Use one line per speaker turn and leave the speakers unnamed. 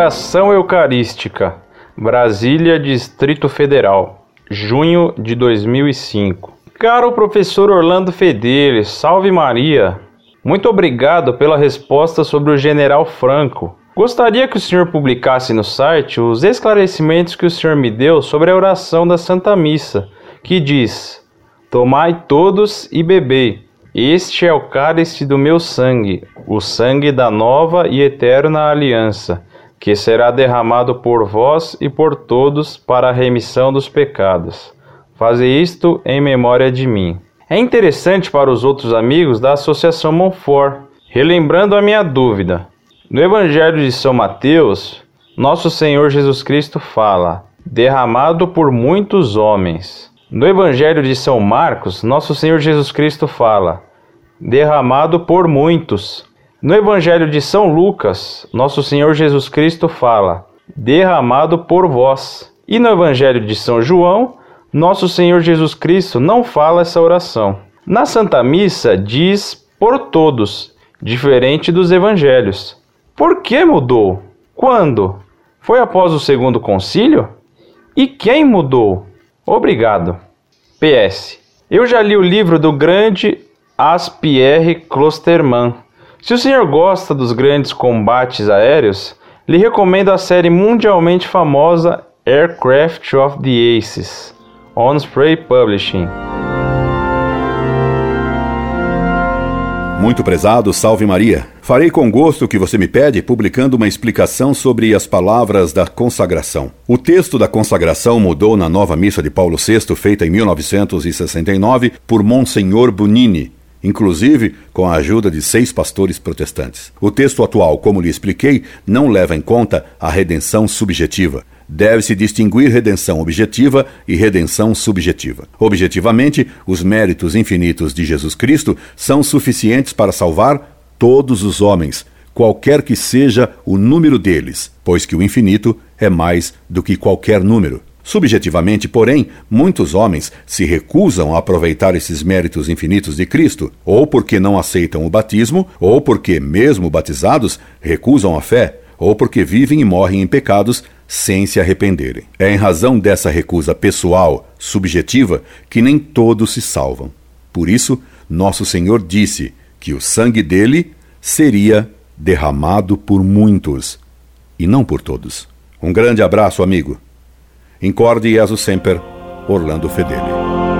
Oração Eucarística, Brasília, Distrito Federal, junho de 2005. Caro professor Orlando Fedeli, salve Maria. Muito obrigado pela resposta sobre o general Franco. Gostaria que o senhor publicasse no site os esclarecimentos que o senhor me deu sobre a oração da Santa Missa, que diz: Tomai todos e bebei. Este é o cálice do meu sangue, o sangue da nova e eterna aliança, que será derramado por vós e por todos para a remissão dos pecados. Faze isto em memória de mim. É interessante para os outros amigos da Associação Monfort, relembrando a minha dúvida. No Evangelho de São Mateus, nosso Senhor Jesus Cristo fala: derramado por muitos homens. No Evangelho de São Marcos, nosso Senhor Jesus Cristo fala: derramado por muitos. No Evangelho de São Lucas, nosso Senhor Jesus Cristo fala: derramado por vós. E no Evangelho de São João, nosso Senhor Jesus Cristo não fala essa oração. Na Santa Missa diz por todos, diferente dos evangelhos. Por que mudou? Quando? Foi após o segundo concílio? E quem mudou? Obrigado. PS. Eu já li o livro do grande Aspierre Klosterman. Se o senhor gosta dos grandes combates aéreos, lhe recomendo a série mundialmente famosa Aircraft of the Aces, Spray Publishing.
Muito prezado, salve Maria. Farei com gosto o que você me pede, publicando uma explicação sobre as palavras da consagração. O texto da consagração mudou na nova missa de Paulo VI, feita em 1969 por Monsenhor Bonini, inclusive com a ajuda de seis pastores protestantes. O texto atual, como lhe expliquei, não leva em conta a redenção subjetiva. Deve-se distinguir redenção objetiva e redenção subjetiva. Objetivamente, os méritos infinitos de Jesus Cristo são suficientes para salvar todos os homens, qualquer que seja o número deles, pois que o infinito é mais do que qualquer número. Subjetivamente, porém, muitos homens se recusam a aproveitar esses méritos infinitos de Cristo, ou porque não aceitam o batismo, ou porque, mesmo batizados, recusam a fé, ou porque vivem e morrem em pecados sem se arrependerem. É em razão dessa recusa pessoal, subjetiva, que nem todos se salvam. Por isso, nosso Senhor disse que o sangue dele seria derramado por muitos e não por todos. Um grande abraço, amigo. Incorde Jesus Semper, Orlando Fedeli.